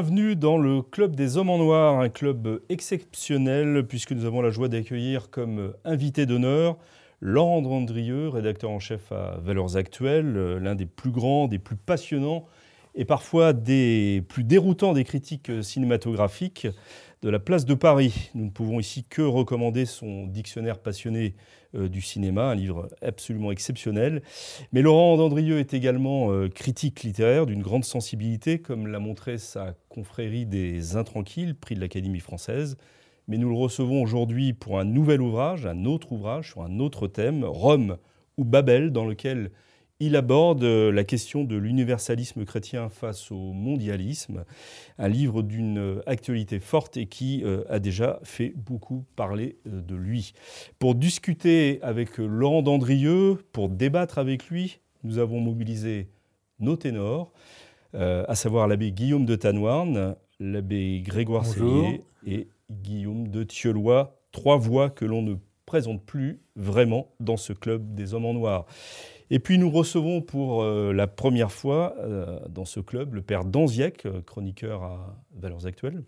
Bienvenue dans le Club des Hommes en Noir, un club exceptionnel puisque nous avons la joie d'accueillir comme invité d'honneur Laurent Andrieux, rédacteur en chef à Valeurs Actuelles, l'un des plus grands, des plus passionnants et parfois des plus déroutants des critiques cinématographiques de la place de Paris. Nous ne pouvons ici que recommander son dictionnaire passionné euh, du cinéma, un livre absolument exceptionnel. Mais Laurent Dandrieux est également euh, critique littéraire d'une grande sensibilité, comme l'a montré sa confrérie des Intranquilles, prix de l'Académie française mais nous le recevons aujourd'hui pour un nouvel ouvrage, un autre ouvrage sur un autre thème, Rome ou Babel, dans lequel il aborde euh, la question de l'universalisme chrétien face au mondialisme, un livre d'une actualité forte et qui euh, a déjà fait beaucoup parler euh, de lui. Pour discuter avec Laurent Dandrieux, pour débattre avec lui, nous avons mobilisé nos ténors, à savoir l'abbé Guillaume de Tanoirne, l'abbé Grégoire Sellier et Guillaume de Thieulois, trois voix que l'on ne présente plus vraiment dans ce club des hommes en noir. Et puis nous recevons pour euh, la première fois euh, dans ce club le père Danziec, euh, chroniqueur à Valeurs Actuelles,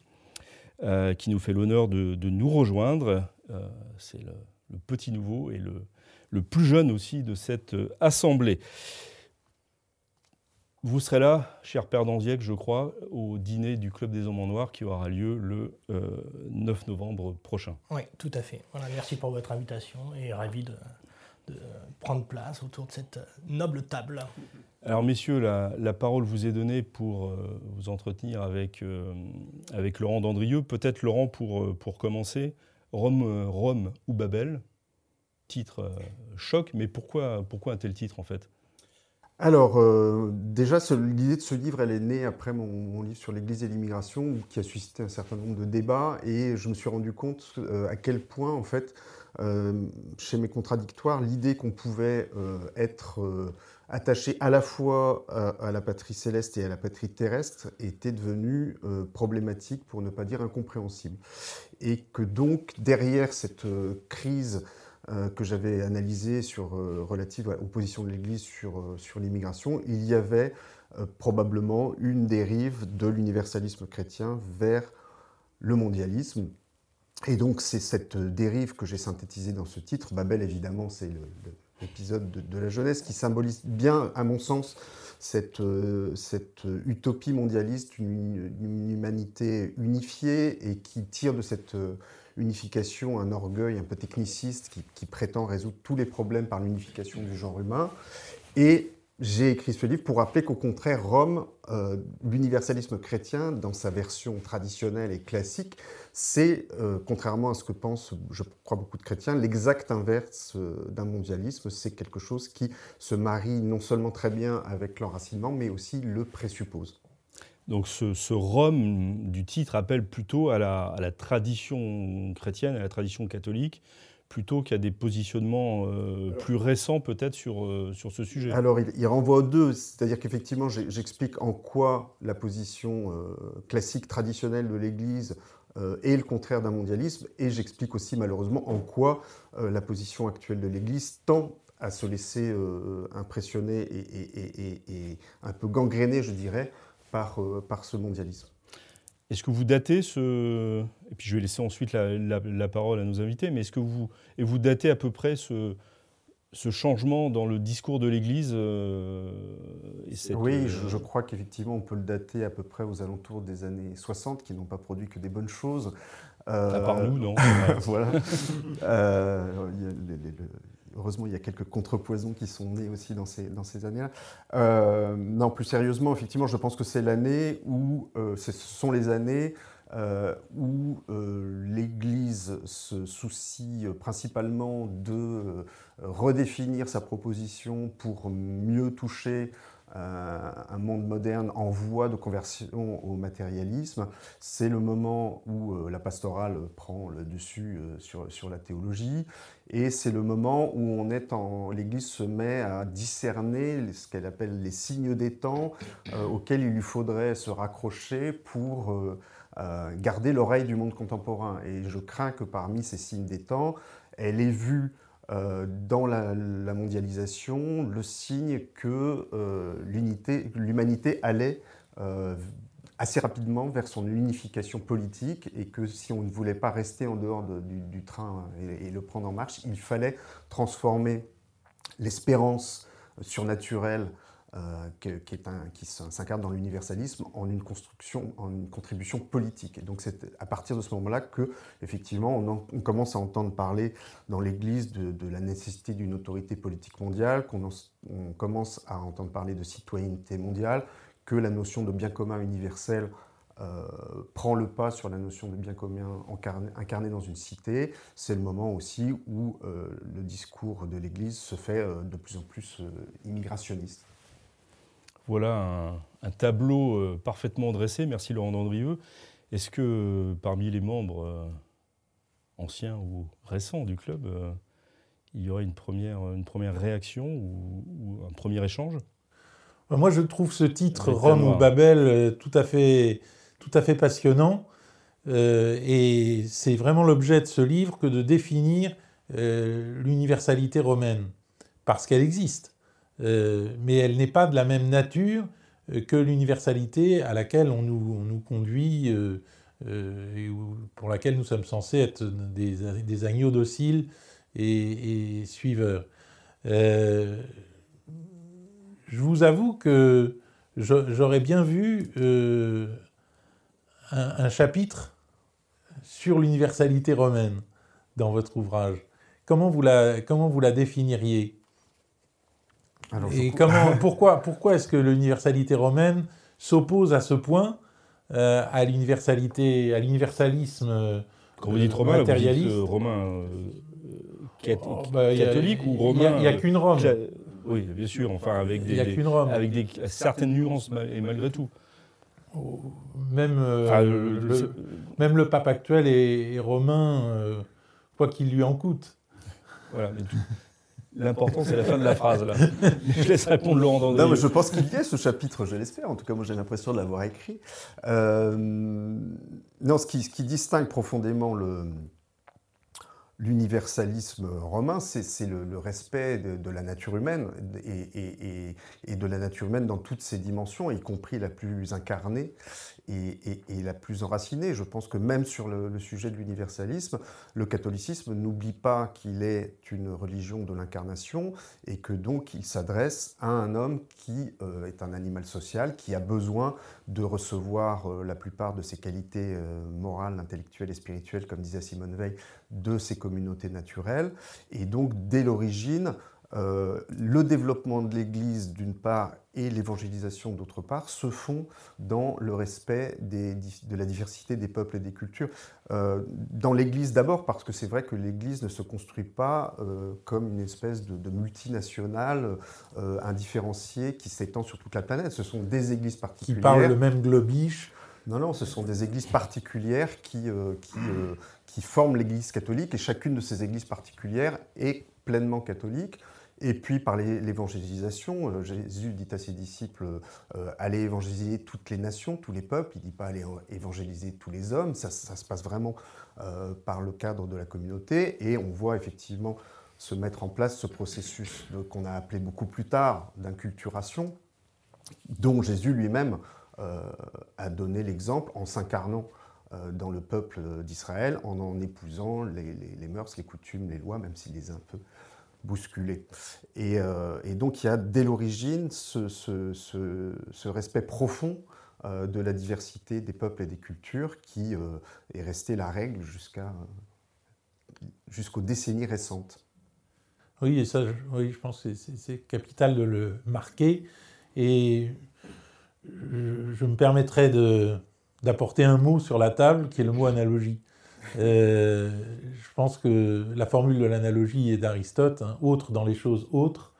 qui nous fait l'honneur de, nous rejoindre. C'est le, petit nouveau et le, plus jeune aussi de cette assemblée. Vous serez là, cher Père Danziec, je crois, au dîner du Club des Hommes en Noir qui aura lieu le 9 euh, novembre prochain. Oui, tout à fait. Voilà, merci pour votre invitation et ravi de, prendre place autour de cette noble table. Alors, messieurs, la, parole vous est donnée pour euh, vous entretenir avec, euh, avec Laurent Dandrieux. Peut-être, Laurent, pour, pour commencer, Rome, Rome ou Babel, titre choc, mais pourquoi, pourquoi un tel titre en fait? Alors, euh, déjà, l'idée de ce livre, elle est née après mon, livre sur l'Église et l'immigration, qui a suscité un certain nombre de débats, et je me suis rendu compte euh, à quel point, en fait, euh, chez mes contradictoires, l'idée qu'on pouvait être attaché à la fois à, la patrie céleste et à la patrie terrestre était devenue problématique, pour ne pas dire incompréhensible. Et que donc, derrière cette crise euh, que j'avais analysé sur, euh, relative aux positions de l'Église euh, sur l'immigration, il y avait probablement une dérive de l'universalisme chrétien vers le mondialisme. Et donc c'est cette dérive que j'ai synthétisée dans ce titre. Babel, évidemment, c'est l'épisode de, la jeunesse qui symbolise bien, à mon sens, cette, cette utopie mondialiste, une, humanité unifiée et qui tire de cette unification, un orgueil un peu techniciste qui, prétend résoudre tous les problèmes par l'unification du genre humain. Et j'ai écrit ce livre pour rappeler qu'au contraire, Rome, euh, l'universalisme chrétien, dans sa version traditionnelle et classique, c'est, euh, contrairement à ce que pensent, je crois, beaucoup de chrétiens, l'exact inverse euh, d'un mondialisme. C'est quelque chose qui se marie non seulement très bien avec l'enracinement, mais aussi le présuppose. Donc ce, Rome du titre appelle plutôt à la, tradition chrétienne, à la tradition catholique, plutôt qu'à des positionnements euh, plus récents peut-être sur, euh, sur ce sujet. Alors il, renvoie aux deux, c'est-à-dire qu'effectivement j'explique en quoi la position euh, classique, traditionnelle de l'Église est le contraire d'un mondialisme, et j'explique aussi malheureusement en quoi la position actuelle de l'Église tend à se laisser impressionner et, un peu gangréner, je dirais, par, par ce mondialisme. Est-ce que vous datez ce... Et puis je vais laisser ensuite la, parole à nos invités, mais est-ce que vous, et vous datez à peu près ce, ce changement dans le discours de l'Église euh, Oui, euh, je, crois qu'effectivement on peut le dater à peu près aux alentours des années 60, qui n'ont pas produit que des bonnes choses. à part nous, non Voilà. Heureusement, il y a quelques contrepoisons qui sont nés aussi dans ces, dans ces années-là. Euh, non, plus sérieusement, effectivement, je pense que c'est l'année où, euh, ce sont les années euh, où l'Église se soucie principalement de redéfinir sa proposition pour mieux toucher un monde moderne en voie de conversion au matérialisme. C'est le moment où la pastorale prend le dessus sur, sur la théologie. Et c'est le moment où on est en, l'Église se met à discerner ce qu'elle appelle les signes des temps auxquels il lui faudrait se raccrocher pour euh, garder l'oreille du monde contemporain. Et je crains que parmi ces signes des temps, elle ait vu euh, dans la, mondialisation le signe que euh, l'humanité allait assez rapidement vers son unification politique et que si on ne voulait pas rester en dehors du, train et, le prendre en marche, il fallait transformer l'espérance surnaturelle euh, qui, s'incarne dans l'universalisme en une contribution politique. Et donc c'est à partir de ce moment-là que, effectivement, on, commence à entendre parler dans l'Église de, la nécessité d'une autorité politique mondiale, qu'on on commence à entendre parler de citoyenneté mondiale, que la notion de bien commun universel euh, prend le pas sur la notion de bien commun incarné, dans une cité, c'est le moment aussi où euh, le discours de l'Église se fait de plus en plus immigrationniste. Voilà un, tableau euh, parfaitement dressé. Merci Laurent Dandrieux. Est-ce que euh, parmi les membres euh, anciens ou récents du club, il y aurait une première, une première réaction ou, un premier échange? Moi, je trouve ce titre, Rome ou Babel, tout à fait, tout à fait passionnant. et c'est vraiment l'objet de ce livre que de définir l'universalité romaine, parce qu'elle existe. Euh, mais elle n'est pas de la même nature euh, que l'universalité à laquelle on nous, conduit euh, et pour laquelle nous sommes censés être des, agneaux dociles et, suiveurs. je vous avoue que j'aurais bien vu un, chapitre sur l'universalité romaine dans votre ouvrage. Comment vous la, comment vous la définiriez? Et comment, pourquoi, pourquoi est-ce que l'universalité romaine s'oppose à ce point euh, à l'universalité, à l'universalisme euh, Quand vous dites romain, matérialiste vous dites, euh, romain oh, bah, catholique ou romain Il n'y a, qu'une Rome. Oui, bien sûr. Enfin, avec des, avec des certaines nuances et malgré tout. Oh, même, le, même le pape actuel est, romain, quoi qu'il lui en coûte. Voilà, mais tout, L'important, c'est la fin de la phrase, là. Je laisse répondre Laurent Dandry. Non, mais je pense qu'il y a ce chapitre, je l'espère. En tout cas, moi, j'ai l'impression de l'avoir écrit. Euh, non, ce qui, ce qui, distingue profondément le, l'universalisme romain, c'est le, respect de, la nature humaine et, et, de la nature humaine dans toutes ses dimensions, y compris la plus incarnée et, la plus enracinée. Je pense que même sur le, sujet de l'universalisme, le catholicisme n'oublie pas qu'il est une religion de l'incarnation et que donc il s'adresse à un homme qui euh, est un animal social, qui a besoin de recevoir euh, la plupart de ses qualités euh, morales, intellectuelles et spirituelles, comme disait Simone Veil, de ses communautés naturelles. Et donc, dès l'origine, euh, le développement de l'Église d'une part et l'évangélisation d'autre part se font dans le respect de la diversité des peuples et des cultures. Euh, dans l'Église d'abord parce que c'est vrai que l'Église ne se construit pas euh, comme une espèce de, multinationale indifférenciée qui s'étend sur toute la planète. Ce sont des églises particulières. Qui parlent le même globish. Non, non, ce sont des églises particulières qui, qui, qui forment l'Église catholique et chacune de ces églises particulières est pleinement catholique. Et puis par l'évangélisation, euh, Jésus dit à ses disciples euh, allez évangéliser toutes les nations, tous les peuples. Il ne dit pas allez évangéliser tous les hommes. Ça, se passe vraiment euh, par le cadre de la communauté. Et on voit effectivement se mettre en place ce processus qu'on a appelé beaucoup plus tard d'inculturation, dont Jésus lui-même a donné l'exemple en s'incarnant dans le peuple d'Israël, en en épousant les, les, mœurs, les coutumes, les lois, même s'il les a un peu bousculé. Euh, et, donc il y a dès l'origine ce, respect profond euh, de la diversité des peuples et des cultures qui euh, est resté la règle jusqu'à jusqu'aux décennies récentes. Oui, et ça, oui, je pense que c'est capital de le marquer. Et je, je me permettrai d'apporter un mot sur la table, qui est le mot analogie. Euh, je pense que la formule de l'analogie est d'Aristote, hein, autre dans les choses autres.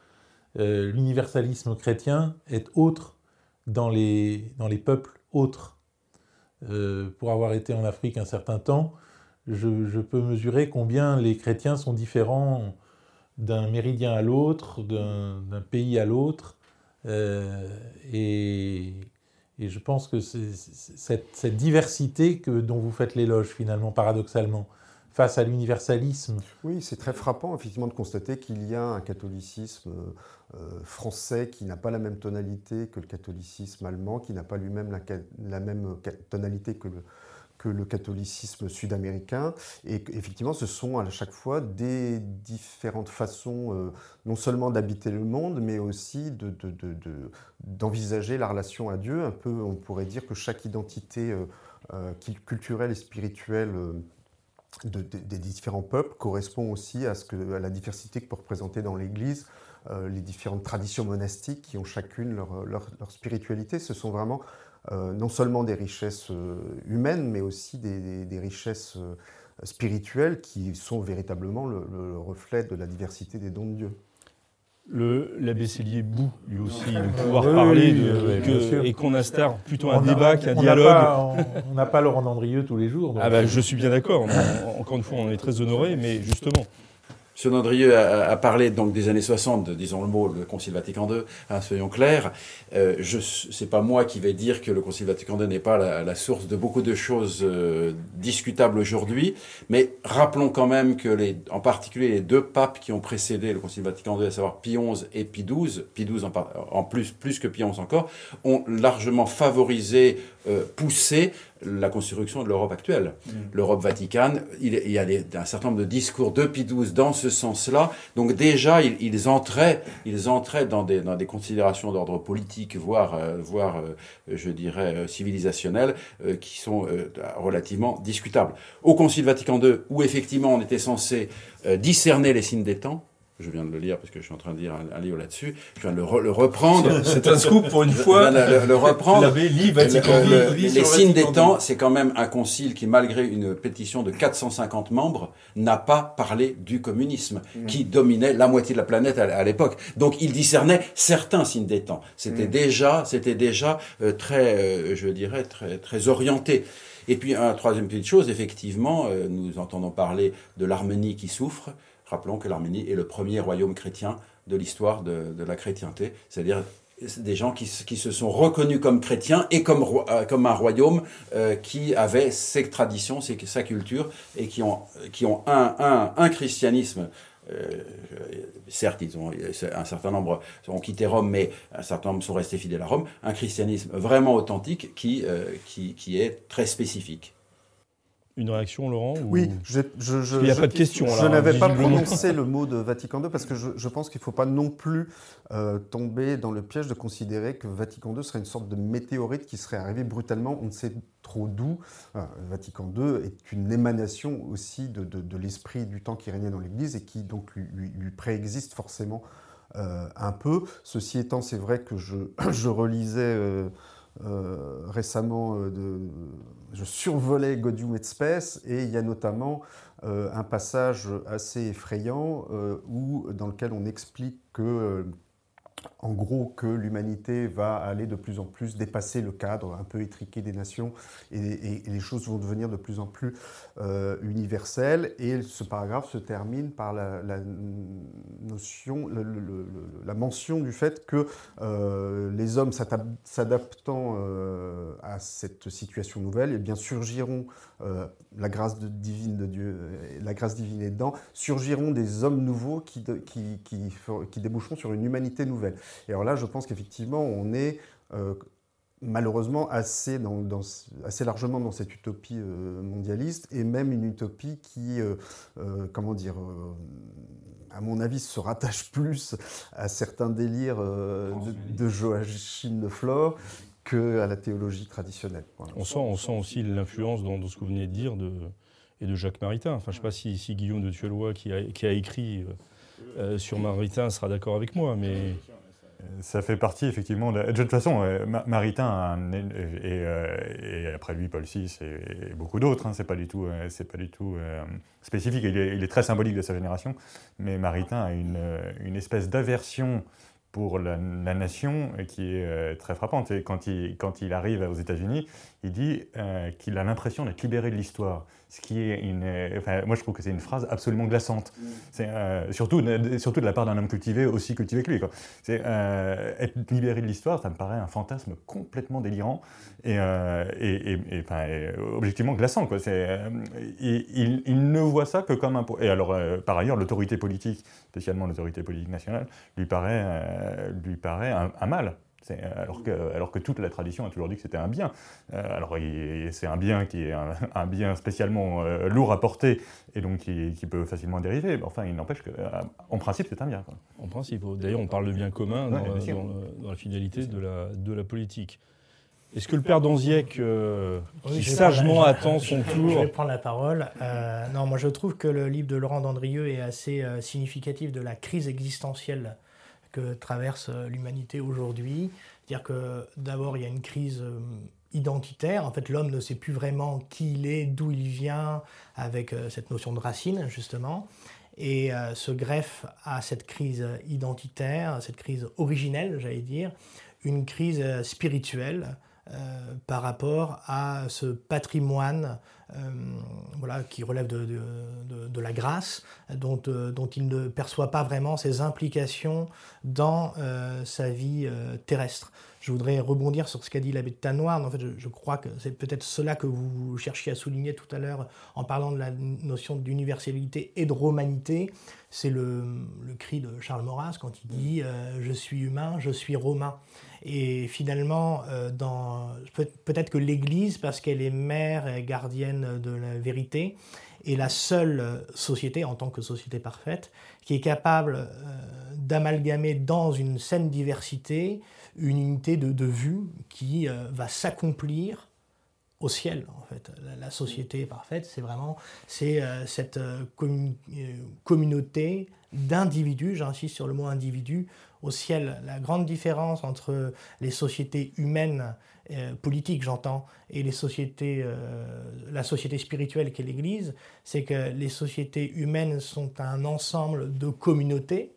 l'universalisme chrétien est autre dans les, dans les peuples autres. pour avoir été en Afrique un certain temps, je, peux mesurer combien les chrétiens sont différents d'un méridien à l'autre, d'un pays à l'autre. Euh, et, je pense que c'est cette, diversité que, dont vous faites l'éloge, finalement, paradoxalement, face à l'universalisme. Oui, c'est très frappant, effectivement, de constater qu'il y a un catholicisme euh, français qui n'a pas la même tonalité que le catholicisme allemand, qui n'a pas lui-même la, la, même tonalité que le, que le catholicisme sud-américain. Et effectivement, ce sont à chaque fois des différentes façons, euh, non seulement d'habiter le monde, mais aussi d'envisager de, de, la relation à Dieu. Un peu, on pourrait dire que chaque identité euh, euh, culturelle et spirituelle des différents peuples correspond aussi à, ce que, à la diversité que peut représenter dans l'Église les différentes traditions monastiques qui ont chacune leur, leur spiritualité. Ce sont vraiment euh, non seulement des richesses euh, humaines, mais aussi des, richesses euh, spirituelles qui sont véritablement le, reflet de la diversité des dons de Dieu. L'abbé Célier Bou, lui aussi, de pouvoir parler de, et qu'on instaure plutôt un débat qu'un dialogue. on n'a pas Laurent Dandrieux tous les jours. Ah bah, je suis bien d'accord. Encore une fois, on est très honoré, mais justement, M. Andrieux a, parlé donc des années 60, disons le mot, le Concile Vatican II, hein, soyons clairs. Euh, je c'est pas moi qui vais dire que le Concile Vatican II n'est pas la, source de beaucoup de choses euh, discutables aujourd'hui, mais rappelons quand même que les, en particulier les deux papes qui ont précédé le Concile Vatican II, à savoir Pie XI et Pie XII, Pie XII en, en plus, plus que Pie XI encore, ont largement favorisé, euh, poussé la construction de l'Europe actuelle. Mm. L'Europe vaticane, il, y a un certain nombre de discours de Pie XII dans ce sens-là. Donc déjà, ils, entraient, ils entraient dans des, dans des considérations d'ordre politique, voire, euh, voire euh, je dirais, euh, civilisationnel, qui sont relativement discutables. Au Concile Vatican II, où effectivement on était censé discerner les signes des temps, je viens de le lire parce que je suis en train de lire un, livre là-dessus. Je viens de le, reprendre. C'est un scoop pour une fois. Le, le, reprendre. les signes des temps, c'est quand même un concile qui, malgré une pétition de 450 membres, n'a pas parlé du communisme, mm. qui dominait la moitié de la planète à, l'époque. Donc, il discernait certains signes des temps. C'était mm. déjà, c'était déjà euh, très, euh, je dirais, très, très orienté. Et puis, un troisième petite chose, effectivement, euh, nous entendons parler de l'Arménie qui souffre. Rappelons que l'Arménie est le premier royaume chrétien de l'histoire de, la chrétienté, c'est-à-dire des gens qui, se sont reconnus comme chrétiens et comme, euh, comme un royaume euh, qui avait ses traditions, sa culture, et qui ont, qui ont un, un, christianisme. Euh, certes, ils ont, un certain nombre ont quitté Rome, mais un certain nombre sont restés fidèles à Rome. Un christianisme vraiment authentique qui, qui, qui est très spécifique. Une réaction, Laurent Oui, je, il n'y a pas de question. Je n'avais pas prononcé le mot de Vatican II parce que je, pense qu'il ne faut pas non plus euh, tomber dans le piège de considérer que Vatican II serait une sorte de météorite qui serait arrivé brutalement, on ne sait trop d'où. Euh, Vatican II est une émanation aussi de, l'esprit du temps qui régnait dans l'Église et qui donc lui, préexiste forcément euh, un peu. Ceci étant, c'est vrai que je, relisais euh, récemment, euh, je survolais Godium et Space et il y a notamment euh, un passage assez effrayant où, dans lequel on explique que en gros que l'humanité va aller de plus en plus dépasser le cadre un peu étriqué des nations et, les choses vont devenir de plus en plus euh, universelles. Et ce paragraphe se termine par la, notion, la mention du fait que euh, les hommes s'adaptant euh, à cette situation nouvelle, eh bien surgiront la grâce divine de Dieu, la grâce divine est dedans, surgiront des hommes nouveaux qui déboucheront sur une humanité nouvelle. Et alors là, je pense qu'effectivement, on est euh, malheureusement assez, dans, assez largement dans cette utopie euh, mondialiste, et même une utopie qui, euh, comment dire, à mon avis, se rattache plus à certains délires de, de Joachim de Flore qu'à la théologie traditionnelle. On, sent, on sent aussi l'influence dans, ce que vous venez de dire de, et de Jacques Maritain. Enfin, je ne sais pas si, si, Guillaume de Tuelois, qui a, qui a écrit sur Maritain, sera d'accord avec moi, mais ça fait partie effectivement. De, toute façon, euh, Maritain euh, et, après lui Paul VI et, beaucoup d'autres. Hein, c'est pas du tout, euh, c'est pas du tout spécifique. Il est, très symbolique de sa génération. Mais Maritain a une, espèce d'aversion pour la, nation qui est très frappante. Et quand il arrive aux États-Unis, il dit qu'il a l'impression d'être libéré de l'histoire ce qui est une. Enfin, moi, je trouve que c'est une phrase absolument glaçante. Mm. C'est euh, surtout, surtout de la part d'un homme cultivé aussi cultivé que lui. C'est euh, être libéré de l'histoire, ça me paraît un fantasme complètement délirant et, euh, et, enfin, objectivement glaçant. Quoi. Il, il, ne voit ça que comme un. Et alors, par ailleurs, l'autorité politique, spécialement l'autorité politique nationale, lui paraît, lui paraît un mal. Euh, alors que, alors que toute la tradition a toujours dit que c'était un bien. Euh, alors c'est un bien qui est un, bien spécialement euh, lourd à porter et donc qui, peut facilement dériver. Enfin, il n'empêche qu'en principe, c'est un bien. En principe. D'ailleurs, on parle de bien commun dans, la finalité de la, de la politique. Est-ce que le père Danziec, qui sagement attend son tour... Je vais prendre la parole. non, moi je trouve que le livre de Laurent Dandrieux est assez significatif de la crise existentielle que traverse euh, l'humanité aujourd'hui. C'est-à-dire que d'abord, il y a une crise euh, identitaire. En fait, l'homme ne sait plus vraiment qui il est, d'où il vient, avec euh, cette notion de racine, justement. Et se greffe à cette crise identitaire, cette crise originelle, j'allais dire, une crise spirituelle euh, par rapport à ce patrimoine euh, qui relève de, la grâce, euh, dont, il ne perçoit pas vraiment ses implications dans sa vie terrestre. Je voudrais rebondir sur ce qu'a dit l'abbé de Tanoir. En fait, je, crois que c'est peut-être cela que vous cherchiez à souligner tout à l'heure en parlant de la notion d'universalité et de romanité. C'est le, le, cri de Charles Maurras quand il dit Je suis humain, je suis romain ». Et finalement, euh, peut-être que l'Église, parce qu'elle est mère et gardienne de la vérité, est la seule société, en tant que société parfaite, qui est capable euh, d'amalgamer dans une saine diversité une unité de, vue qui euh, va s'accomplir au ciel en fait. La, société parfaite, c'est vraiment c'est cette communauté d'individus, j'insiste sur le mot individu, au ciel. La grande différence entre les sociétés humaines, euh, politiques j'entends, et les sociétés, euh, la société spirituelle qu'est l'Église, c'est que les sociétés humaines sont un ensemble de communautés,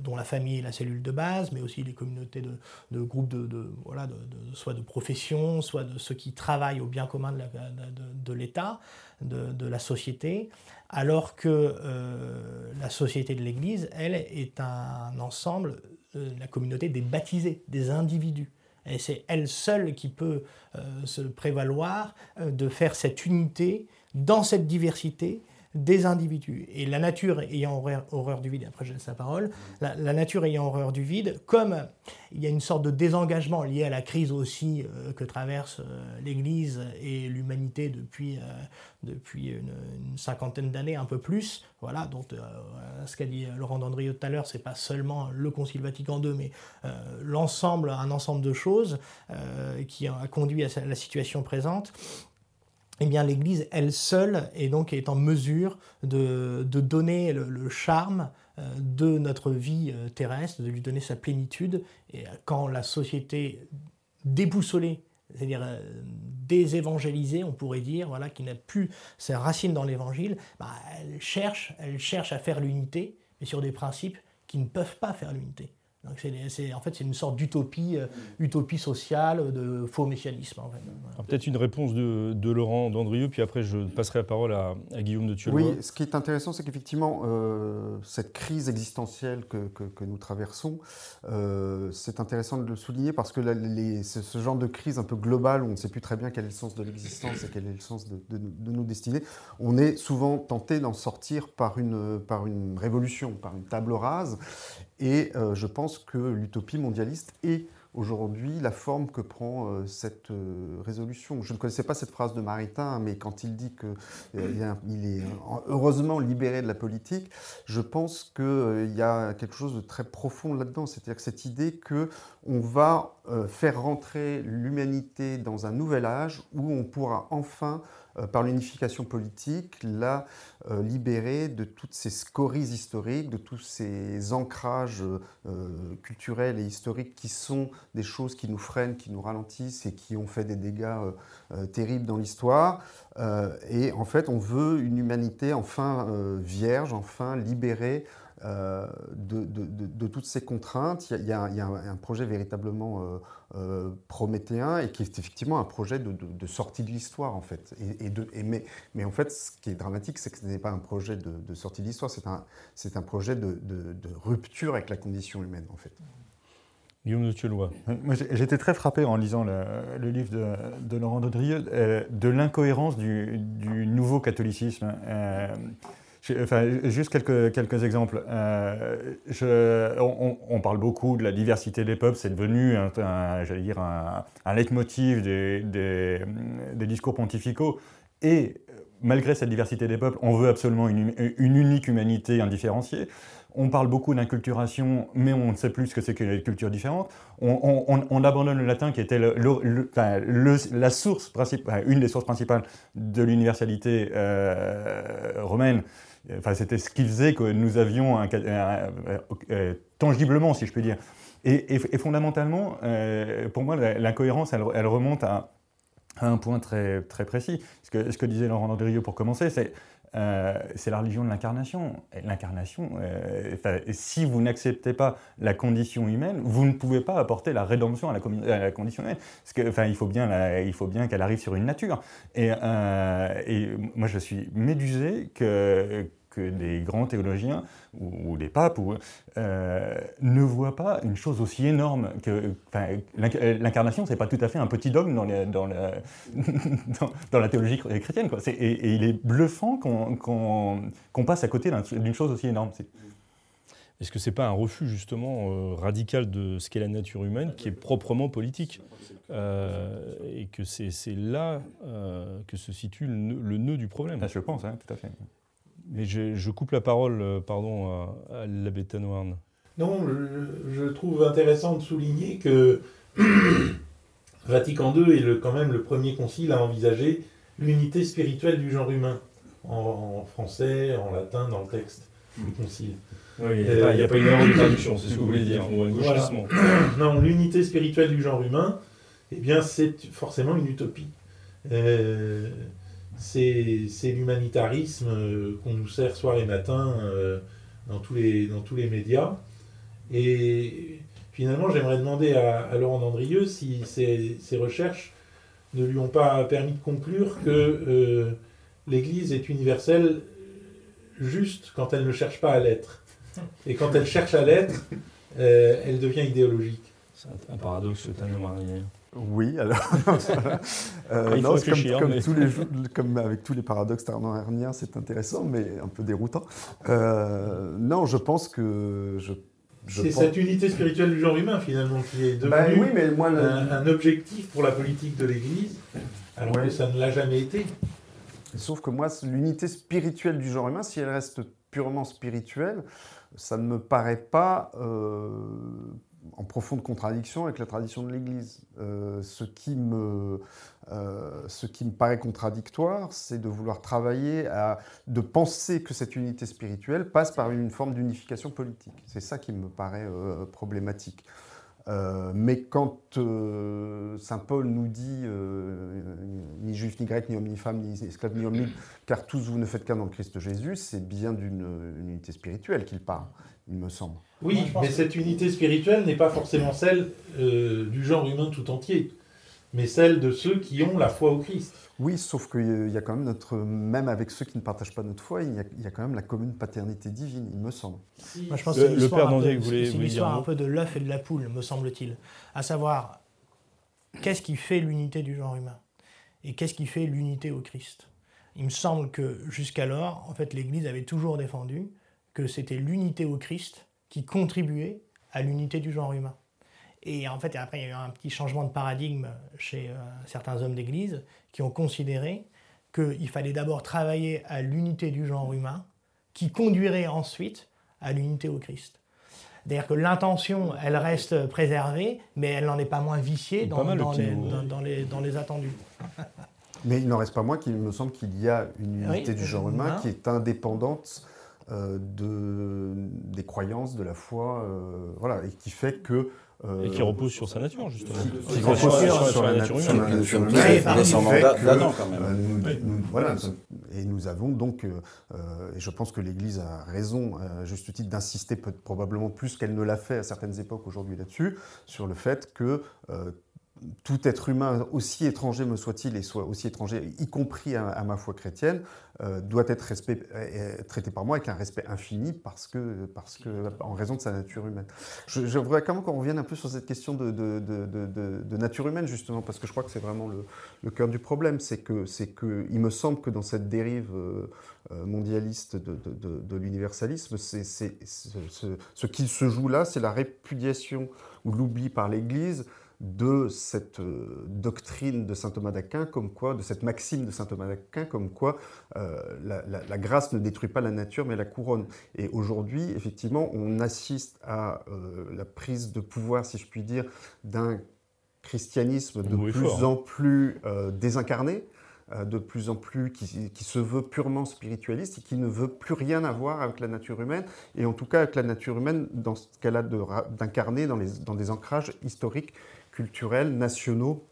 dont la famille est la cellule de base, mais aussi les communautés de, groupes de, voilà, soit de profession, soit de ceux qui travaillent au bien commun de l'État, de, la société, alors que euh, la société de l'Église, elle, est un ensemble, euh, la communauté des baptisés, des individus. Et c'est elle seule qui peut euh, se prévaloir de faire cette unité dans cette diversité des individus. Et la nature ayant horreur, du vide, après je laisse la parole, la, nature ayant horreur du vide, comme il y a une sorte de désengagement lié à la crise aussi euh, que traverse euh, l'Église et l'humanité depuis, euh, depuis une, cinquantaine d'années, un peu plus, voilà, donc ce qu'a dit Laurent Dandrieux tout à l'heure, c'est pas seulement le Concile Vatican II, mais l'ensemble, un ensemble de choses qui a conduit à la situation présente eh bien l'Église, elle seule, est donc en mesure de, donner le, charme euh, de notre vie euh, terrestre, de lui donner sa plénitude. Et euh, quand la société déboussolée, c'est-à-dire désévangélisée, on pourrait dire, voilà, qui n'a plus sa racine dans l'Évangile, bah, elle, cherche, elle cherche à faire l'unité, mais sur des principes qui ne peuvent pas faire l'unité c'est, en fait, c'est une sorte d'utopie, euh, utopie sociale, de faux messianisme. Peut-être une réponse de, Laurent Dandrieux, puis après je passerai la parole à, Guillaume de Thieu. Oui, ce qui est intéressant, c'est qu'effectivement, euh, cette crise existentielle que, que, nous traversons, euh, c'est intéressant de le souligner parce que les, ce genre de crise un peu globale où on ne sait plus très bien quel est le sens de l'existence et quel est le sens de, de nos destinées, on est souvent tenté d'en sortir par une, par une révolution, par une table rase. Et euh, je pense que l'utopie mondialiste est aujourd'hui la forme que prend euh, cette euh, résolution. Je ne connaissais pas cette phrase de Maritain, mais quand il dit qu'il est heureusement libéré de la politique, je pense qu'il y a quelque chose de très profond là-dedans. C'est-à-dire cette idée qu'on va faire rentrer l'humanité dans un nouvel âge où on pourra enfin par l'unification politique, la euh, libérer de toutes ces scories historiques, de tous ces ancrages euh, culturels et historiques qui sont des choses qui nous freinent, qui nous ralentissent et qui ont fait des dégâts terribles dans l'histoire. et en fait, on veut une humanité enfin vierge, enfin libérée euh, de, toutes ces contraintes, il y a, un, projet véritablement euh, euh, prométhéen et qui est effectivement un projet de, sortie de l'histoire en fait. Et, mais, mais, en fait, ce qui est dramatique, c'est que ce n'est pas un projet de, sortie de l'histoire, c'est un, un projet de, rupture avec la condition humaine en fait. Guillaume de Moi, j'étais très frappé en lisant le, livre de, Laurent Dodrieux de l'incohérence du, nouveau catholicisme. Juste quelques, quelques exemples. Euh, on, parle beaucoup de la diversité des peuples, c'est devenu un, j'allais dire un, un leitmotiv des, discours pontificaux. Et malgré cette diversité des peuples, on veut absolument une, unique humanité indifférenciée. On parle beaucoup d'inculturation, mais on ne sait plus ce que c'est qu'une culture différente. On, on, abandonne le latin qui était la source principale, une des sources principales de l'universalité euh, romaine. Enfin, c'était ce qui faisait que nous avions euh, tangiblement, si je puis dire. Et, fondamentalement, euh, pour moi, l'incohérence, elle, elle, remonte à, un point très, très précis. Ce que, disait Laurent Andrieux pour commencer, c'est euh, c'est la religion de l'incarnation. L'incarnation, si vous n'acceptez pas la condition humaine, vous ne pouvez pas apporter la rédemption à la, condition humaine. Parce il faut bien, bien qu'elle arrive sur une nature. Et, moi, je suis médusé que, que des grands théologiens ou, des papes euh, ne voient pas une chose aussi énorme que l'incarnation, c'est pas tout à fait un petit dogme dans, dans, dans, la théologie chrétienne. Quoi. Et, il est bluffant qu'on passe à côté d'une chose aussi énorme. Est-ce que ce n'est pas un refus justement euh, radical de ce qu'est la nature humaine qui est proprement politique euh, Et que c'est là que se situe le, nœud du problème? Ah, Je pense, hein, tout à fait. Mais je, coupe la parole, euh, pardon, à, l'abbé Tanoirne. Non, je, trouve intéressant de souligner que Vatican II est le, quand même le premier concile à envisager l'unité spirituelle du genre humain, en, français, en latin, dans le texte du concile. Oui, il n'y a, pas une erreur de traduction, c'est ce que vous voulez dire, ou un gauchissement. Non, l'unité spirituelle du genre humain, eh bien, c'est forcément une utopie. Euh, c'est l'humanitarisme euh, qu'on nous sert soir et matin euh, dans, tous les, dans tous les médias. Et finalement, j'aimerais demander à, Laurent Dandrieux si ces, recherches ne lui ont pas permis de conclure que euh, l'Église est universelle juste quand elle ne cherche pas à l'être. Et quand elle cherche à l'être, elle devient idéologique. C'est un paradoxe, marié. Oui, alors. euh, non, comme, tous les, comme avec tous les paradoxes thermo-herniens, c'est intéressant, mais un peu déroutant. Euh, non, je pense que. Je, c'est cette unité spirituelle du genre humain, finalement, qui est devenue ben oui, mais moi, un, objectif pour la politique de l'Église, alors que ça ne l'a jamais été. Sauf que moi, l'unité spirituelle du genre humain, si elle reste purement spirituelle, ça ne me paraît pas euh, en profonde contradiction avec la tradition de l'Église. Euh, ce, qui me, euh, ce qui me paraît contradictoire, c'est de vouloir travailler à, de penser que cette unité spirituelle passe par une forme d'unification politique. C'est ça qui me paraît euh, problématique. mais quand Saint Paul nous dit ni juif ni grec, ni homme ni femme, ni esclave ni homme car tous vous ne faites qu'un dans le Christ Jésus, c'est bien d'une unité spirituelle qu'il parle il me semble. Oui, mais cette unité spirituelle n'est pas forcément celle euh, du genre humain tout entier, mais celle de ceux qui ont la foi au Christ. Oui, sauf qu'il y a quand même notre, même avec ceux qui ne partagent pas notre foi, il y a, quand même la commune paternité divine, il me semble. Moi, je pense que le père d'André voulait, c'est l'histoire un peu de l'œuf et de la poule, me semble-t-il, à savoir qu'est-ce qui fait l'unité du genre humain? Et qu'est-ce qui fait l'unité au Christ? Il me semble que jusqu'alors, en fait, l'Église avait toujours défendu que c'était l'unité au Christ qui contribuait à l'unité du genre humain. Et en fait, après, il y a eu un petit changement de paradigme chez euh, certains hommes d'Église qui ont considéré qu'il fallait d'abord travailler à l'unité du genre humain qui conduirait ensuite à l'unité au Christ. C'est-à-dire que l'intention, elle reste préservée, mais elle n'en est pas moins viciée dans, dans, les, dans, les, dans, les, attendus. Mais il n'en reste pas moins qu'il me semble qu'il y a une unité du genre humain qui est indépendante euh, de, des croyances, de la foi, euh, voilà, et qui fait que Euh, et qui repose sur sa nature, justement. Qui, repose sur, la, nature humaine. Sur descendant quand même. voilà, et nous avons donc, et je pense que l'Église a raison, à juste titre, d'insister probablement plus qu'elle ne l'a fait à certaines époques aujourd'hui là-dessus, sur le fait que tout être humain, aussi étranger me soit-il, et soit aussi étranger, y compris à, ma foi chrétienne, euh, doit être respect, euh, traité par moi avec un respect infini parce que, parce que, en raison de sa nature humaine. Je, voudrais quand même qu'on revienne un peu sur cette question de, nature humaine, justement, parce que je crois que c'est vraiment le, cœur du problème. C'est que, que, il me semble que dans cette dérive euh, mondialiste de, l'universalisme, ce qui se joue là, c'est la répudiation ou l'oubli par l'Église de cette euh, doctrine de saint Thomas d'Aquin, comme quoi, de cette maxime de saint Thomas d'Aquin, comme quoi euh, la, grâce ne détruit pas la nature, mais la couronne. Et aujourd'hui, effectivement, on assiste à euh, la prise de pouvoir, si je puis dire, d'un christianisme de plus en plus désincarné, de plus en plus qui, se veut purement spiritualiste et qui ne veut plus rien avoir avec la nature humaine, et en tout cas avec la nature humaine dans ce qu'elle a d'incarner dans, dans des ancrages historiques culturels, nationaux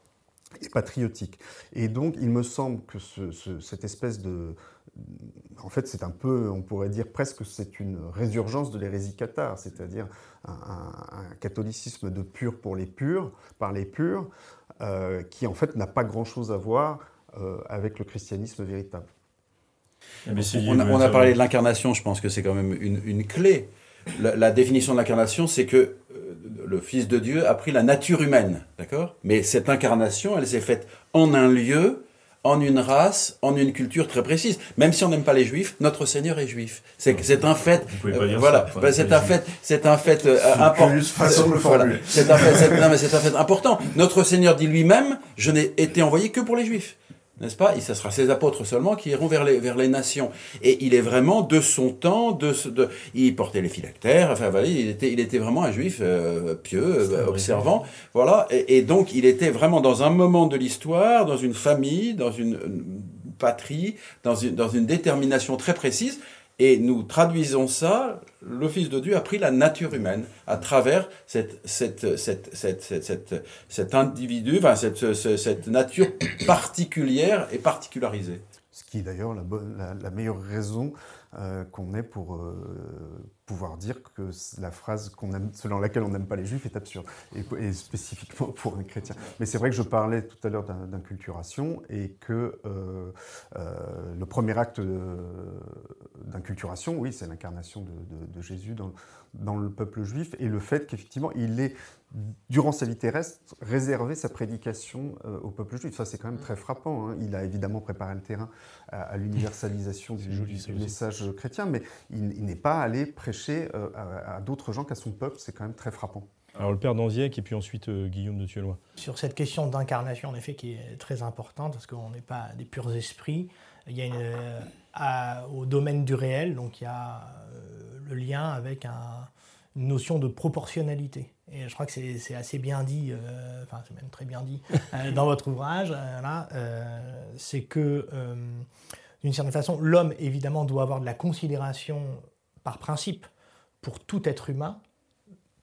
et patriotiques. Et donc, il me semble que cette espèce de... En fait, c'est un peu, on pourrait dire presque, c'est une résurgence de l'hérésie cathare, c'est-à-dire un, catholicisme de pur pour les purs, par les purs, euh, qui en fait n'a pas grand-chose à voir euh, avec le christianisme véritable. On a, parlé de l'incarnation, je pense que c'est quand même une, clé. la, définition de l'incarnation, c'est que le Fils de Dieu a pris la nature humaine, d'accord? Mais cette incarnation, elle s'est faite en un lieu, en une race, en une culture très précise. Même si on n'aime pas les juifs, notre Seigneur est juif. C'est c'est un fait. Euh, voilà, bah, c'est un fait, c'est un fait euh, important. C'est un fait, c'est un fait important. Notre Seigneur dit lui-même, je n'ai été envoyé que pour les juifs n'est-ce pas Et ce sera ses apôtres seulement qui iront vers les, vers les nations. Et il est vraiment de son temps, de, de il portait les phylactères, enfin voilà, il était, il était vraiment un juif euh, pieux, euh, observant, voilà. Et, donc il était vraiment dans un moment de l'histoire, dans une famille, dans une, patrie, dans une, dans une détermination très précise. Et nous traduisons ça, Fils de Dieu a pris la nature humaine à travers cette, cette, cette, cette cet individu, enfin cette, nature particulière et particularisée. Ce qui est d'ailleurs la, la, la, meilleure raison euh, qu'on ait pour euh, pouvoir dire que la phrase qu'on aime, selon laquelle on n'aime pas les juifs est absurde, et, spécifiquement pour un chrétien. Mais c'est vrai que je parlais tout à l'heure d'inculturation et que euh, le premier acte d'inculturation, oui, c'est l'incarnation de, Jésus dans, dans, le peuple juif et le fait qu'effectivement il est durant sa vie terrestre, réservé sa prédication euh, au peuple juif. Ça, c'est quand même très frappant. Hein. Il a évidemment préparé le terrain à, l'universalisation du, message chrétien, mais il, n'est pas allé prêcher euh, à, d'autres gens qu'à son peuple. C'est quand même très frappant. Alors le père d'Anziec et puis ensuite euh, Guillaume de Tuelois. Sur cette question d'incarnation, en effet, qui est très importante, parce qu'on n'est pas des purs esprits, il y a une, au domaine du réel, donc il y a le lien avec un, une notion de proportionnalité. Et je crois que c'est assez bien dit, euh, enfin c'est même très bien dit euh, dans votre ouvrage, euh, là, c'est que d'une certaine façon, l'homme évidemment doit avoir de la considération par principe pour tout être humain,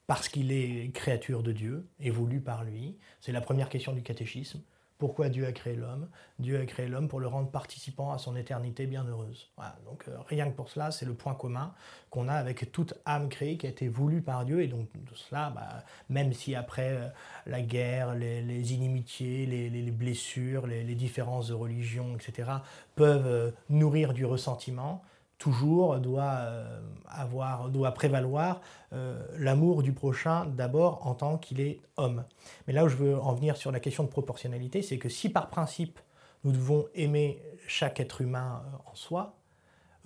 parce qu'il est créature de Dieu, évolue par lui. C'est la première question du catéchisme. Pourquoi Dieu a créé l'homme? Dieu a créé l'homme pour le rendre participant à son éternité bienheureuse. Donc euh, rien que pour cela, c'est le point commun qu'on a avec toute âme créée qui a été voulue par Dieu. Et donc de cela, bah, même si après euh, la guerre, les, inimitiés, les, blessures, les, différences de religion, etc., peuvent euh, nourrir du ressentiment, toujours doit, euh, avoir, doit prévaloir euh, l'amour du prochain d'abord en tant qu'il est homme. Mais là où je veux en venir sur la question de proportionnalité, c'est que si par principe nous devons aimer chaque être humain euh, en soi,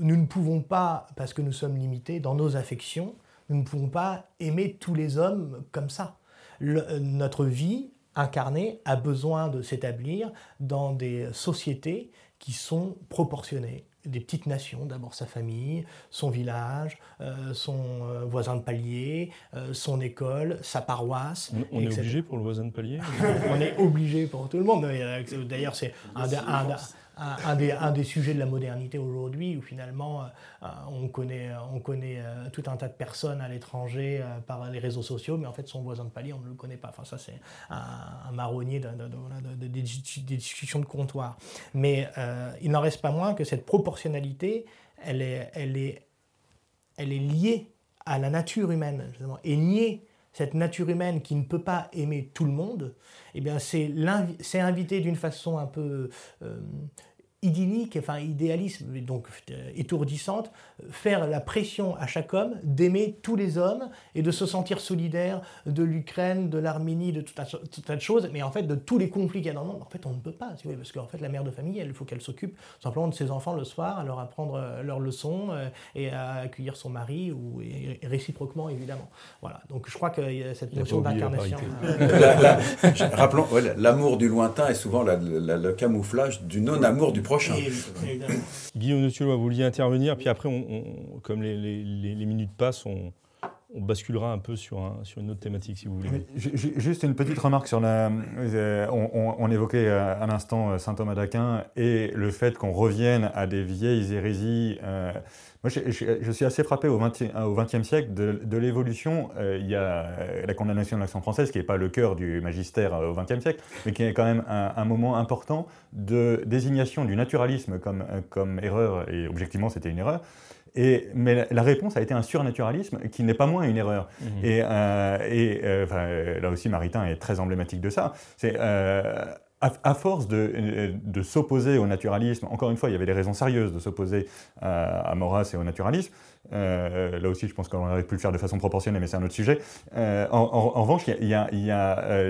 nous ne pouvons pas, parce que nous sommes limités dans nos affections, nous ne pouvons pas aimer tous les hommes comme ça. notre vie incarnée a besoin de s'établir dans des sociétés qui sont proportionnées, des petites nations, d'abord sa famille, son village, euh, son euh, voisin de palier, euh, son école, sa paroisse. On, est obligé pour le voisin de palier? On est obligé pour tout le monde. D'ailleurs, c'est un, un, des, un, des, sujets de la modernité aujourd'hui, où finalement on connaît, on connaît tout un tas de personnes à l'étranger par les réseaux sociaux, mais en fait son voisin de palier, on ne le connaît pas. Enfin, ça, c'est un, marronnier des discussions de comptoir. Mais il n'en reste pas moins que cette proportionnalité, elle est, elle est, elle est liée à la nature humaine, et nier cette nature humaine qui ne peut pas aimer tout le monde, eh bien c'est inviter d'une façon un peu euh, idyllique, enfin idéalisme, donc euh, étourdissante, faire la pression à chaque homme d'aimer tous les hommes et de se sentir solidaire de l'Ukraine, de l'Arménie, de tout un, tas de choses, mais en fait de tous les conflits qu'il y a dans le monde, en fait on ne peut pas, parce qu'en fait la mère de famille, il faut qu'elle s'occupe simplement de ses enfants le soir, à leur apprendre euh, leurs leçons euh, et à accueillir son mari, ou réciproquement évidemment. Voilà, donc je crois que cette notion d'incarnation... Rappelons, l'amour du lointain est souvent le camouflage du non-amour du prochain. Guillaume de Tullois, vous vouliez intervenir, puis après, on, comme les, les, minutes passent, on, on basculera un peu sur, un, sur, une autre thématique, si vous voulez. Juste une petite remarque sur la. Euh, on, on, évoquait euh, à l'instant euh, saint Thomas d'Aquin et le fait qu'on revienne à des vieilles hérésies. moi, je, suis assez frappé au XXe siècle de, l'évolution. il y a la condamnation de l'action française, qui n'est pas le cœur du magistère au XXe siècle, mais qui est quand même un, un moment important de désignation du naturalisme comme, comme erreur, et objectivement, c'était une erreur mais la, réponse a été un surnaturalisme qui n'est pas moins une erreur. Mhm. Et, euh, euh, là aussi, Maritain est très emblématique de ça. C'est euh, à, force de, s'opposer au naturalisme, encore une fois, il y avait des raisons sérieuses de s'opposer à, Maurras et au naturalisme. là aussi, je pense qu'on aurait pu le faire de façon proportionnée, mais c'est un autre sujet. En, revanche, il y a,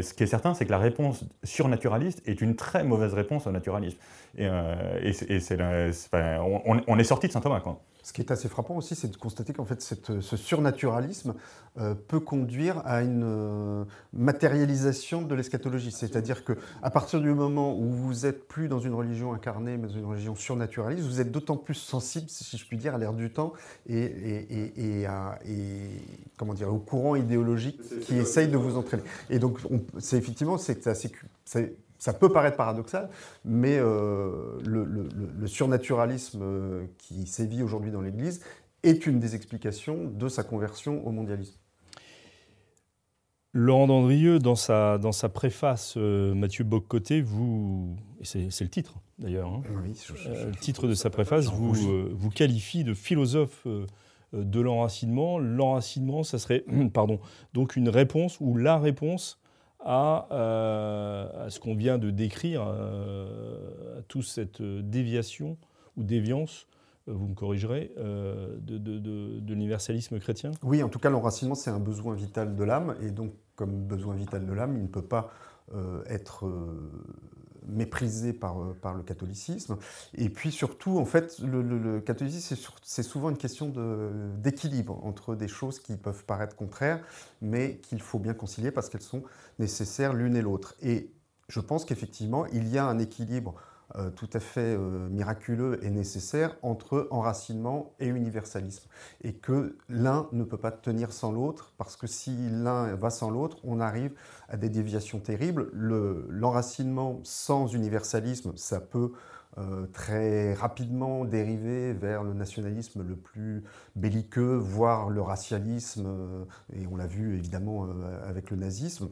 ce qui est certain, c'est que la réponse surnaturaliste est une très mauvaise réponse au naturalisme. Et, c'est, on, on, est sorti de Saint-Thomas. Quoi. Ce qui est assez frappant aussi, c'est de constater qu'en fait, ce surnaturalisme euh, peut conduire à une euh, matérialisation de l'eschatologie. C'est-à-dire que à partir du moment où vous êtes plus dans une religion incarnée, mais dans une religion surnaturaliste, vous êtes d'autant plus sensible, si je puis dire, à l'air du temps et, et, comment dire, au courant idéologique qui essaye de vous entraîner. Et donc, c'est effectivement, c'est assez ça peut paraître paradoxal, mais euh, le, surnaturalisme euh, qui sévit aujourd'hui dans l'Église est une des explications de sa conversion au mondialisme. Laurent Dandrieux, dans sa, dans sa préface, euh, Mathieu Boccoté, vous, et c'est le titre d'ailleurs, hein, le titre de sa préface, vous, vous qualifie de philosophe de l'enracinement. L'enracinement, ça serait pardon, donc une réponse ou la réponse euh, à, ce qu'on vient de décrire, euh, à toute cette déviation ou déviance euh, vous me corrigerez, de, l'universalisme chrétien? Oui, en tout cas, l'enracinement, c'est un besoin vital de l'âme, et donc, comme besoin vital de l'âme, il ne peut pas être méprisé par, euh, par le catholicisme. Et puis surtout, en fait, le, catholicisme, c'est souvent une question d'équilibre entre des choses qui peuvent paraître contraires, mais qu'il faut bien concilier parce qu'elles sont nécessaires l'une et l'autre. Et je pense qu'effectivement, il y a un équilibre euh, tout à fait euh, miraculeux et nécessaire entre enracinement et universalisme. Et que l'un ne peut pas tenir sans l'autre, parce que si l'un va sans l'autre, on arrive à des déviations terribles. L'enracinement sans universalisme, ça peut euh, très rapidement dériver vers le nationalisme le plus belliqueux, voire le racialisme, et on l'a vu évidemment avec le nazisme.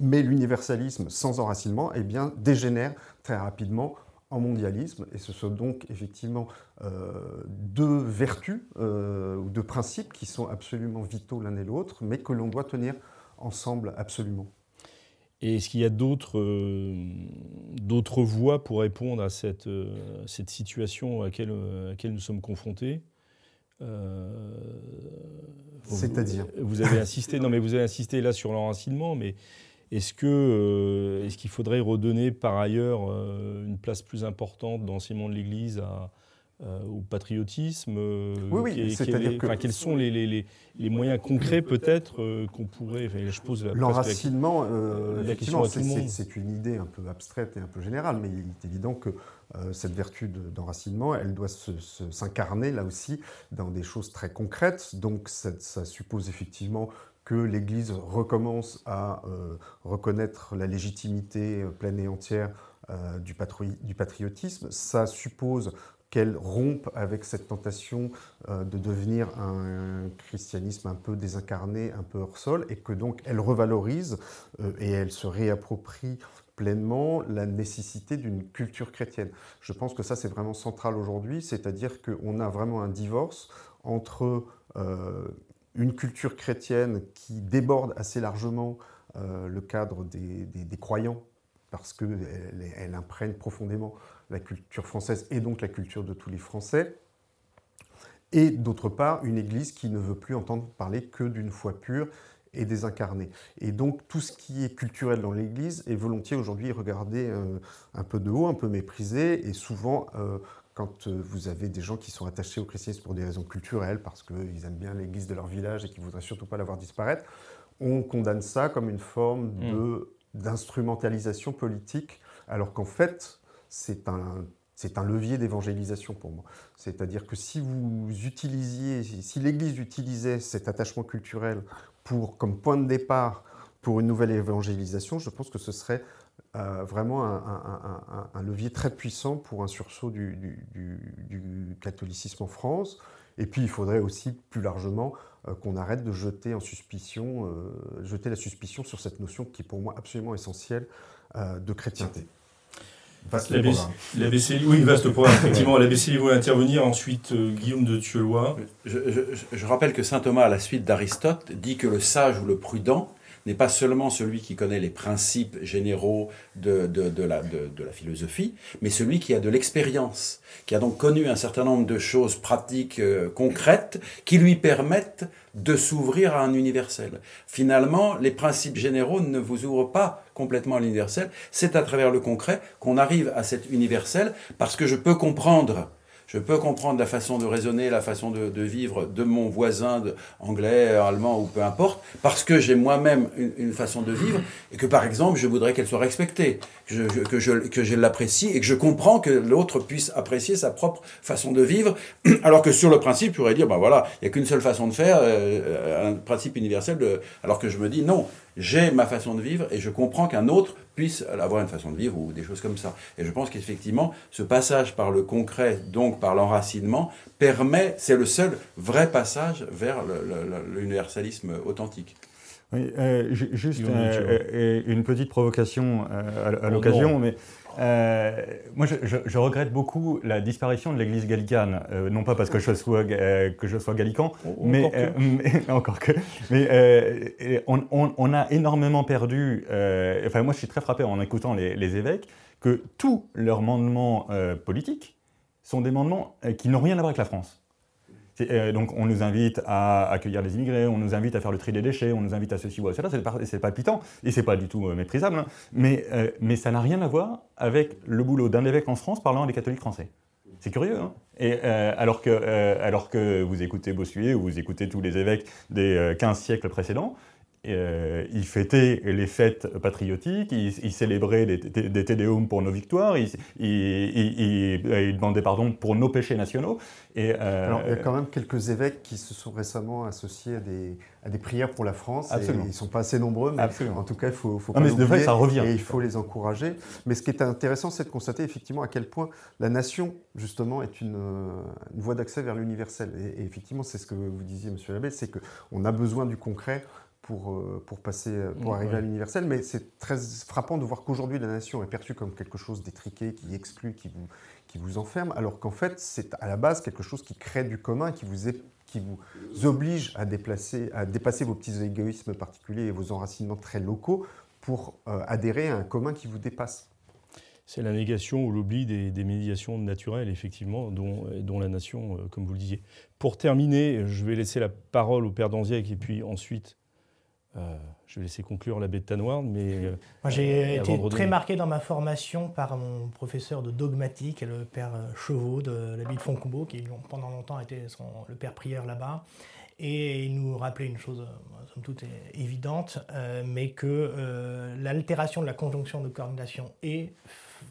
Mais l'universalisme sans enracinement eh bien, dégénère très rapidement en mondialisme. Et ce sont donc effectivement euh, deux vertus euh, ou deux principes qui sont absolument vitaux l'un et l'autre, mais que l'on doit tenir ensemble absolument. Et est-ce qu'il y a d'autres euh, voies pour répondre à cette, cette situation à laquelle, à laquelle nous sommes confrontés? C'est-à-dire? vous, avez insisté, non mais vous avez insisté là sur l'enracinement, mais est-ce que euh, est-ce qu'il faudrait redonner par ailleurs euh, une place plus importante dans l'enseignement de l'Église euh, au patriotisme Oui, oui. C'est-à-dire que quels sont les, les, les moyens concrets peut-être qu'on pourrait. je pose l'enracinement. effectivement, c'est une idée un peu abstraite et un peu générale, mais il est évident que cette vertu d'enracinement, elle doit s'incarner là aussi dans des choses très concrètes. Donc ça, ça suppose effectivement que l'Église recommence à euh, reconnaître la légitimité euh, pleine et entière du, du, patriotisme. Ça suppose qu'elle rompe avec cette tentation de devenir un, christianisme un peu désincarné, un peu hors sol, et que donc elle revalorise et elle se réapproprie pleinement la nécessité d'une culture chrétienne. Je pense que ça, c'est vraiment central aujourd'hui, c'est-à-dire qu'on a vraiment un divorce entre euh, une culture chrétienne qui déborde assez largement euh, le cadre des, croyants, parce qu'elle elle imprègne profondément la culture française et donc la culture de tous les Français, et d'autre part, une Église qui ne veut plus entendre parler que d'une foi pure et désincarné. Et donc tout ce qui est culturel dans l'Église est volontiers aujourd'hui regardé euh, un peu de haut, un peu méprisé, et souvent euh, quand euh, vous avez des gens qui sont attachés au christianisme pour des raisons culturelles, parce qu'ils aiment bien l'Église de leur village et qu'ils voudraient surtout pas la voir disparaître, on condamne ça comme une forme mm. d'instrumentalisation politique, alors qu'en fait c'est un c'est un levier d'évangélisation pour moi. C'est-à-dire que si vous utilisiez, si l'Église utilisait cet attachement culturel pour, comme point de départ pour une nouvelle évangélisation, je pense que ce serait euh, vraiment un, levier très puissant pour un sursaut du, catholicisme en France. Et puis il faudrait aussi plus largement euh, qu'on arrête de jeter en suspicion, euh, jeter la suspicion sur cette notion qui est pour moi absolument essentielle de chrétienté. L'ABC, oui, vaste programme, effectivement. L'ABC va intervenir, ensuite Guillaume de Thieulois. Je, je, rappelle que saint Thomas, à la suite d'Aristote, dit que le sage ou le prudent n'est pas seulement celui qui connaît les principes généraux de, de, la, de, la, philosophie, mais celui qui a de l'expérience, qui a donc connu un certain nombre de choses pratiques, euh, concrètes, qui lui permettent de s'ouvrir à un universel. Finalement, les principes généraux ne vous ouvrent pas complètement à l'universel, c'est à travers le concret qu'on arrive à cet universel, parce que je peux comprendre je peux comprendre la façon de raisonner, la façon de, vivre de mon voisin de, anglais, allemand ou peu importe, parce que j'ai moi-même une, façon de vivre et que par exemple je voudrais qu'elle soit respectée, que je, que je, que je l'apprécie et que je comprends que l'autre puisse apprécier sa propre façon de vivre, alors que sur le principe, je pourrais dire, ben voilà, il n'y a qu'une seule façon de faire, euh, un principe universel, de, alors que je me dis, non, j'ai ma façon de vivre et je comprends qu'un autre puisse avoir une façon de vivre ou des choses comme ça. Et je pense qu'effectivement, ce passage par le concret, donc par l'enracinement, permet, c'est le seul vrai passage vers l'universalisme authentique. Oui, euh, juste euh, euh, une petite provocation à, l'occasion, mais euh, moi, je, regrette beaucoup la disparition de l'Église gallicane, euh, non pas parce que je sois euh, que je sois gallican, mais, encore que. Mais on, a énormément perdu. enfin, moi, je suis très frappé en écoutant les, les évêques que tous leurs mandements politiques sont des mandements qui n'ont rien à voir avec la France. Euh, donc on nous invite à accueillir les immigrés, on nous invite à faire le tri des déchets, on nous invite à ceci ou à cela, c'est palpitant et c'est pas du tout euh, méprisable, hein. mais, euh, mais ça n'a rien à voir avec le boulot d'un évêque en France parlant à des catholiques français. C'est curieux, hein alors, que, alors que vous écoutez Bossuet ou vous écoutez tous les évêques des 15 siècles précédents, euh, il fêtait les fêtes patriotiques, il, célébrait des, des tédéums pour nos victoires, il, demandait pardon pour nos péchés nationaux. Et, euh, Alors, il y a quand même quelques évêques qui se sont récemment associés à des, à des prières pour la France. Et ils ne sont pas assez nombreux, mais en tout cas, il faut, faut pas mais ça revient. Et il faut les encourager. Mais ce qui est intéressant, c'est de constater effectivement à quel point la nation, justement, est une, une voie d'accès vers l'universel. Et, et, effectivement, c'est ce que vous disiez, Monsieur Labbé, c'est qu'on a besoin du concret pour, euh, pour, passer, pour arriver à l'universel, mais c'est très frappant de voir qu'aujourd'hui la nation est perçue comme quelque chose d'étriqué, qui exclut, qui vous, qui vous enferme, alors qu'en fait c'est à la base quelque chose qui crée du commun, qui vous, est, qui vous oblige à, déplacer, à dépasser vos petits égoïsmes particuliers et vos enracinements très locaux pour euh, adhérer à un commun qui vous dépasse. C'est la négation ou l'oubli des, des, médiations naturelles, effectivement, dont, dont la nation, euh, comme vous le disiez. Pour terminer, je vais laisser la parole au Père Danziac et puis ensuite euh, je vais laisser conclure la bêta noire, mais... Euh, j'ai été très marqué dans ma formation par mon professeur de dogmatique, le père Chevaux de l'abbaye de Foncombeau, qui pendant longtemps a été le père prieur là-bas. Et il nous rappelait une chose, euh, somme toute évidente, mais que l'altération de la conjonction de coordination et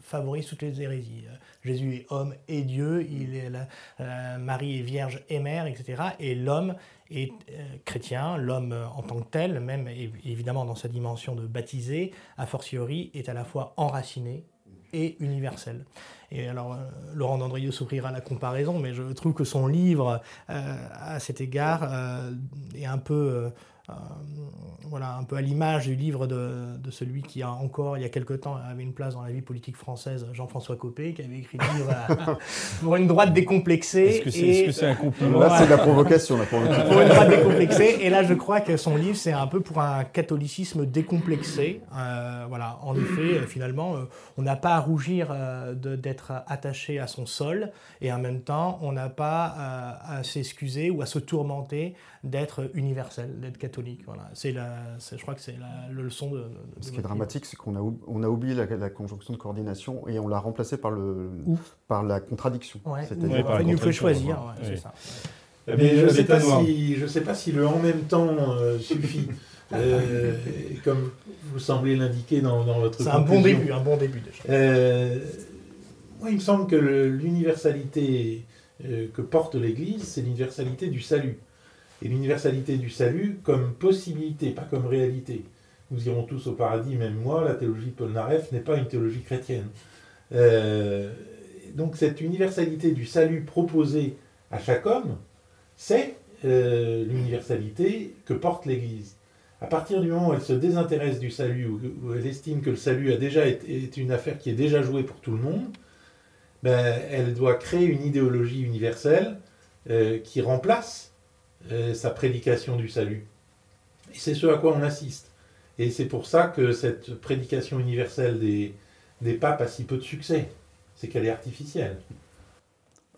favorise toutes les hérésies. Jésus est homme et Dieu, il est Marie est vierge et mère, etc. Et l'homme est euh, chrétien, l'homme euh, en tant que tel, même évidemment dans sa dimension de baptisé, a fortiori, est à la fois enraciné et universelle. Et alors, Laurent Dandrieux s'ouvrira la comparaison, mais je trouve que son livre, à cet égard, est un peu euh, voilà, un peu à l'image du livre de, de, celui qui a encore, il y a quelque temps, avait une place dans la vie politique française, Jean-François Copé, qui avait écrit le livre euh, pour une droite décomplexée. Est-ce que c'est un compliment Là, c'est de la provocation. Là, pour, pour une droite décomplexée. Et là, je crois que son livre, c'est un peu pour un catholicisme décomplexé. Euh, voilà, en effet, finalement, on n'a pas à rougir d'être attaché à son sol, et en même temps, on n'a pas à s'excuser ou à se tourmenter d'être universel, d'être catholique. Voilà. C'est la, je crois que c'est la, leçon de, Ce qui est dramatique, c'est qu'on a, on a oublié la, conjonction de coordination et on l'a remplacé par, le, par la contradiction. Ouais, C'est-à-dire il nous faut choisir. c'est ça. Mais je ne sais, pas si, je sais pas si le en même temps euh, suffit. Euh, comme vous semblez l'indiquer dans, dans, votre C'est un bon début, un bon début déjà. Euh, moi, il me semble que l'universalité que porte l'Église, c'est l'universalité du salut et l'universalité du salut comme possibilité, pas comme réalité. Nous irons tous au paradis, même moi, la théologie de Paul Naref n'est pas une théologie chrétienne. Euh, donc cette universalité du salut proposée à chaque homme, c'est euh, l'universalité que porte l'Église. À partir du moment où elle se désintéresse du salut, où, elle estime que le salut a déjà été, est une affaire qui est déjà jouée pour tout le monde, ben, elle doit créer une idéologie universelle euh, qui remplace sa prédication du salut. Et c'est ce à quoi on assiste. Et c'est pour ça que cette prédication universelle des, des papes a si peu de succès. C'est qu'elle est artificielle.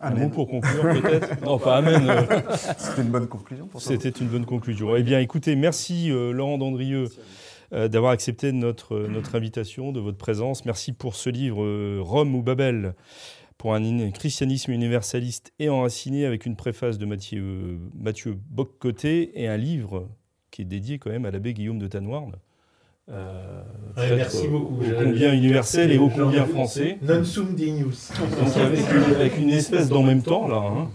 Un mot pour conclure peut-être? Non, pas Amen. C'était une bonne conclusion pour C'était une bonne conclusion. Eh bien écoutez, merci euh, Laurent Dandrieux euh, d'avoir accepté notre, notre invitation, de votre présence. Merci pour ce livre Rome ou Babel pour un christianisme universaliste et enraciné avec une préface de Mathieu, Mathieu Boccoté et un livre qui est dédié quand même à l'abbé Guillaume de Tanoirne. Euh, merci beaucoup. Au combien universel et au combien français. Non sum dignus. avec, une espèce d'en même temps, là. Hein.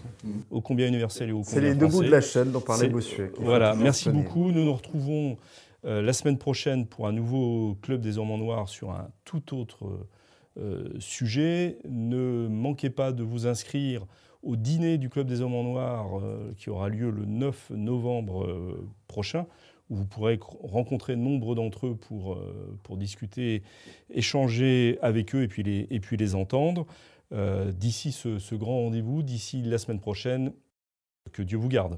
Au combien universel et au combien C'est les deux bouts de la chaîne dont parlait Bossuet. Voilà, merci beaucoup. Nous nous retrouvons euh, la semaine prochaine pour un nouveau Club des Hommes en Noir sur un tout autre euh, sujet. Ne manquez pas de vous inscrire au dîner du Club des Hommes en Noir euh, qui aura lieu le 9 novembre euh, prochain, où vous pourrez rencontrer nombre d'entre eux pour, pour discuter, échanger avec eux et puis les, et puis les entendre. d'ici ce grand rendez-vous, d'ici la semaine prochaine, que Dieu vous garde.